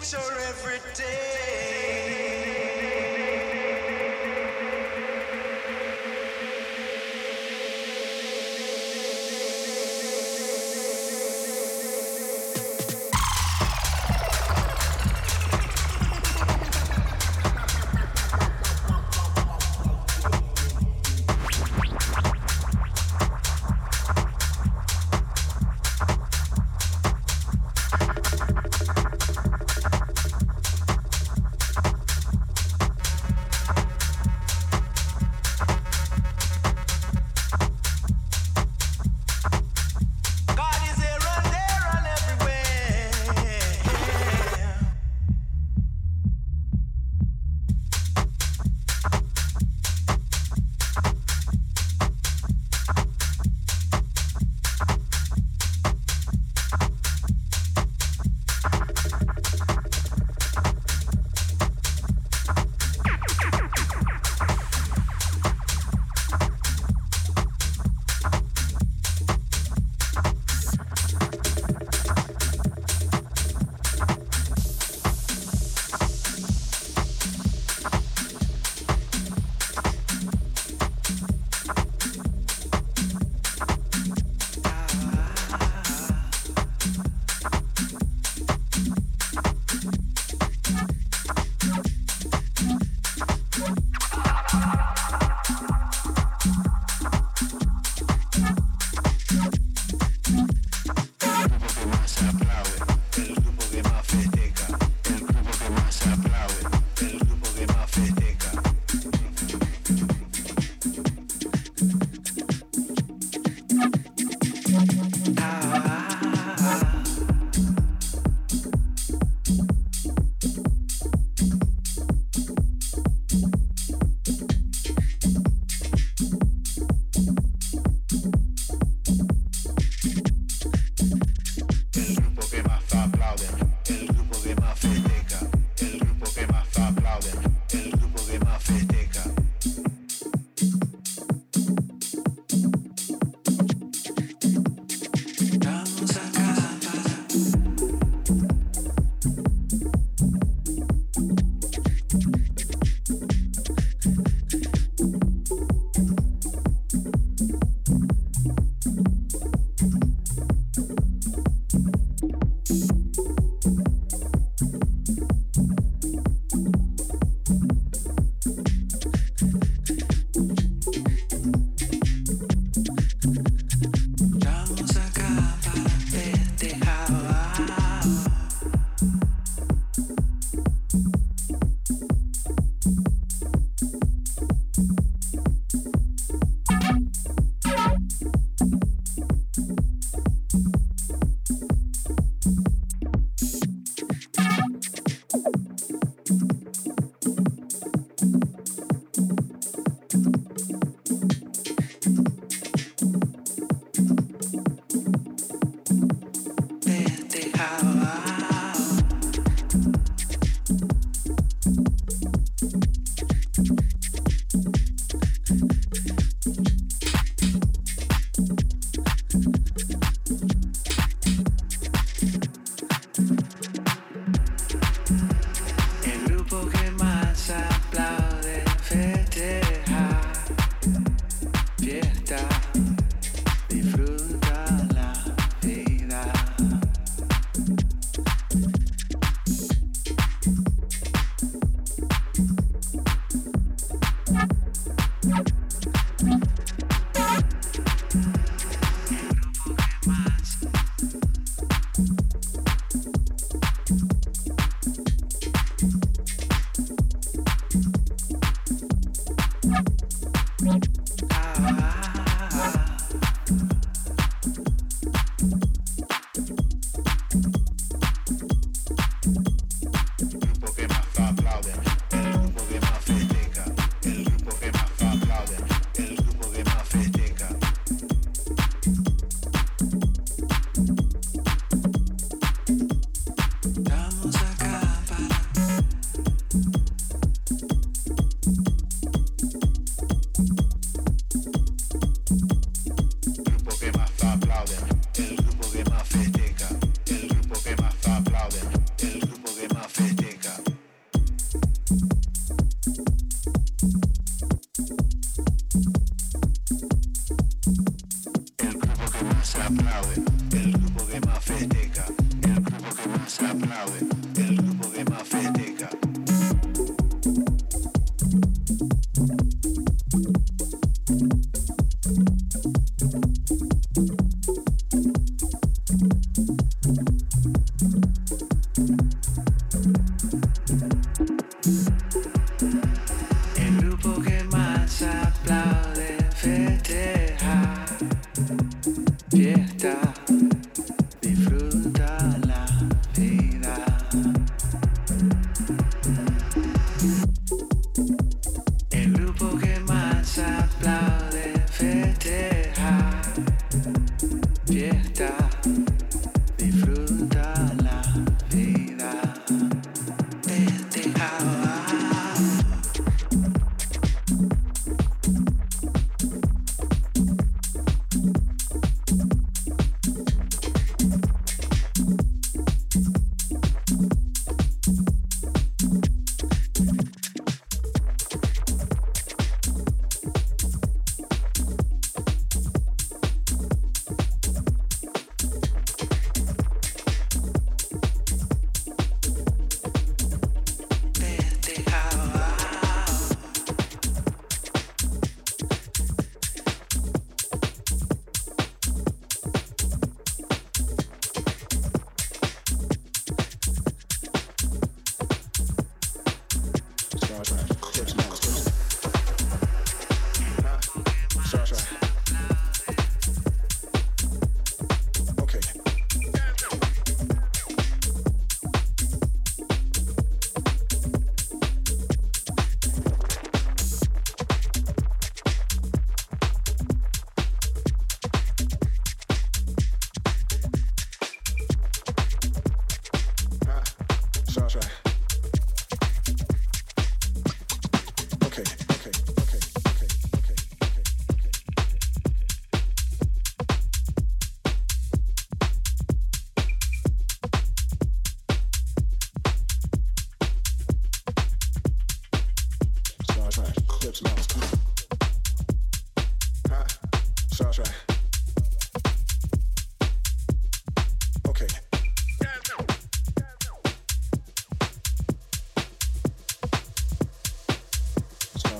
Down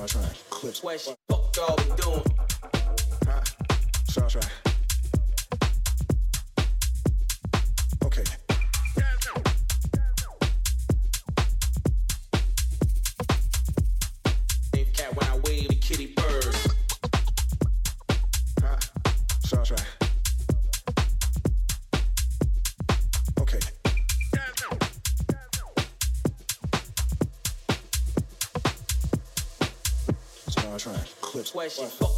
Soundtrack clips. What fuck all doing? Huh? Soundtrack. question.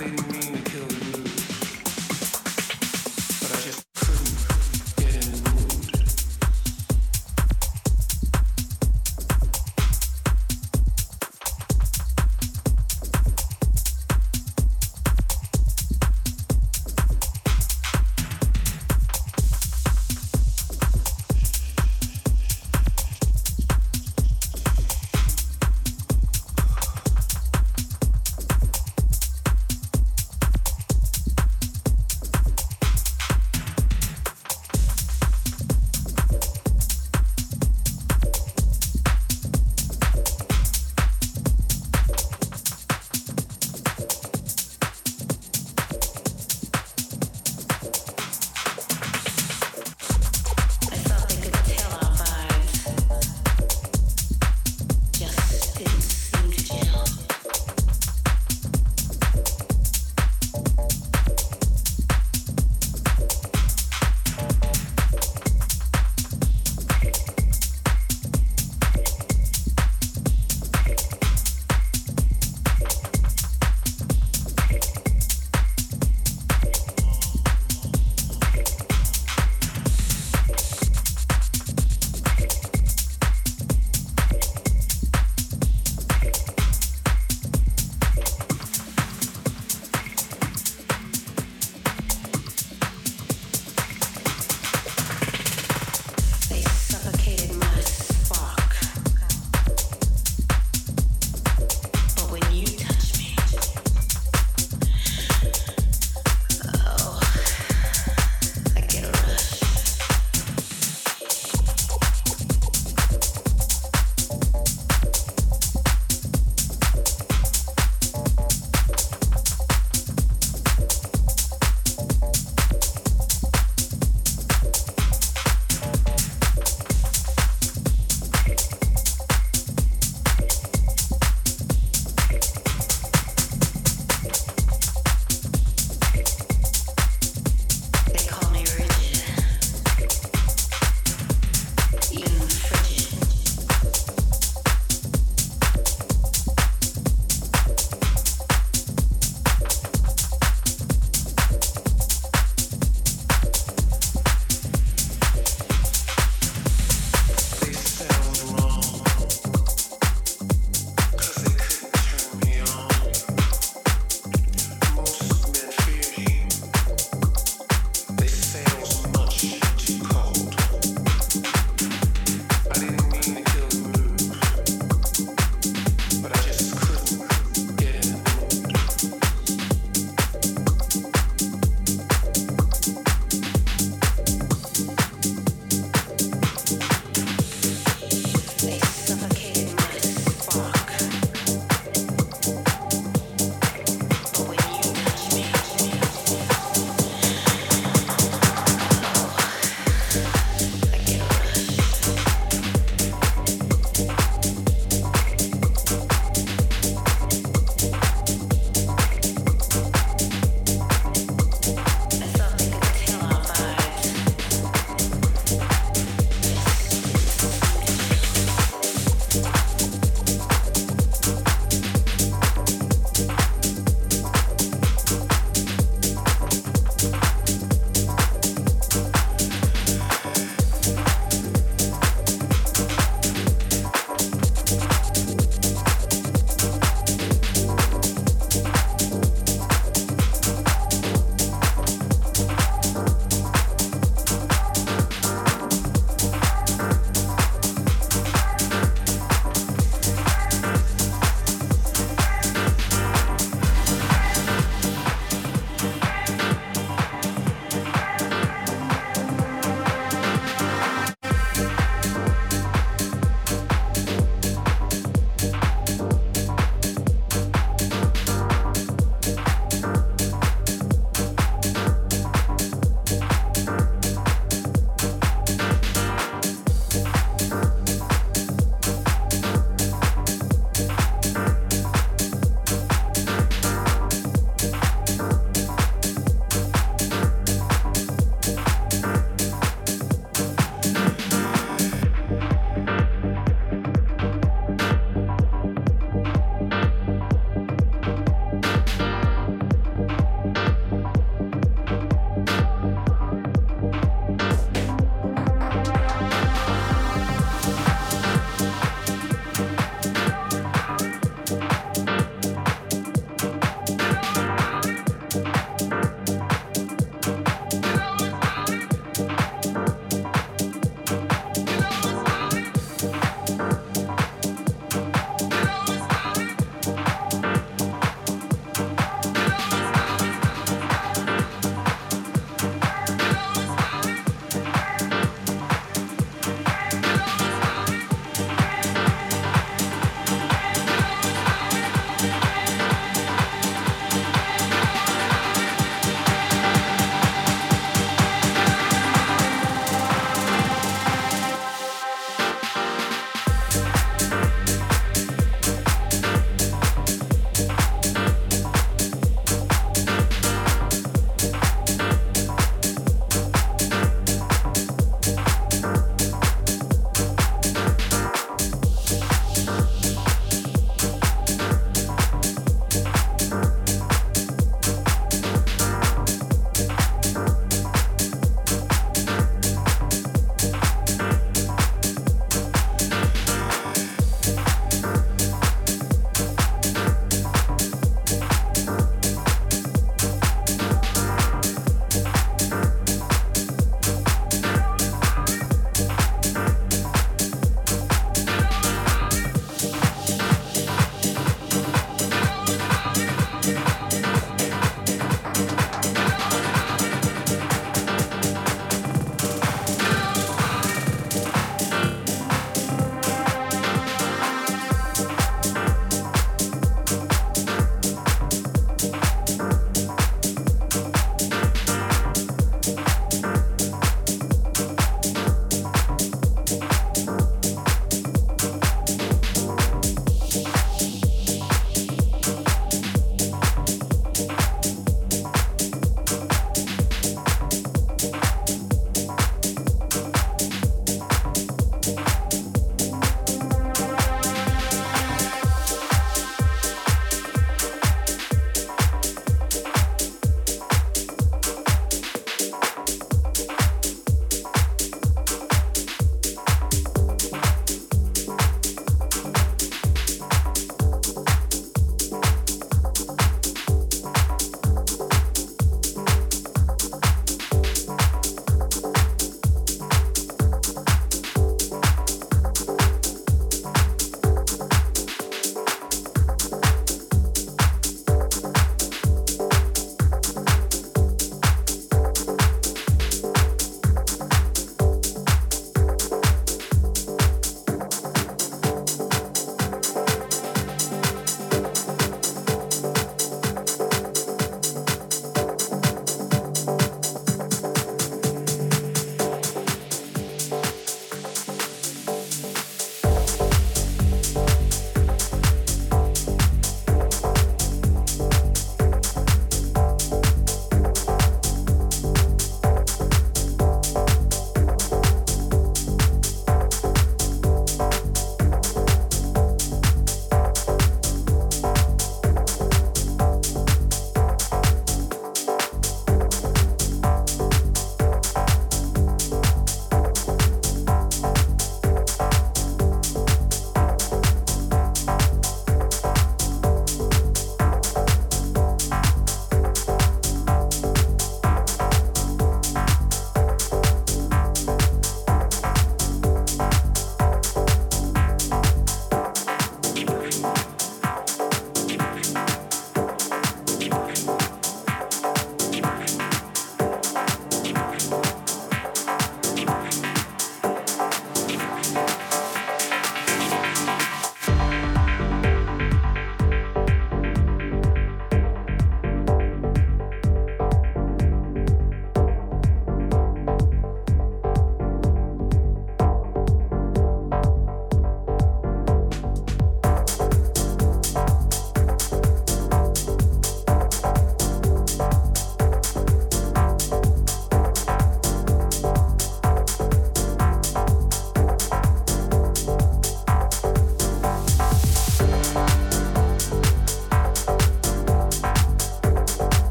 body me.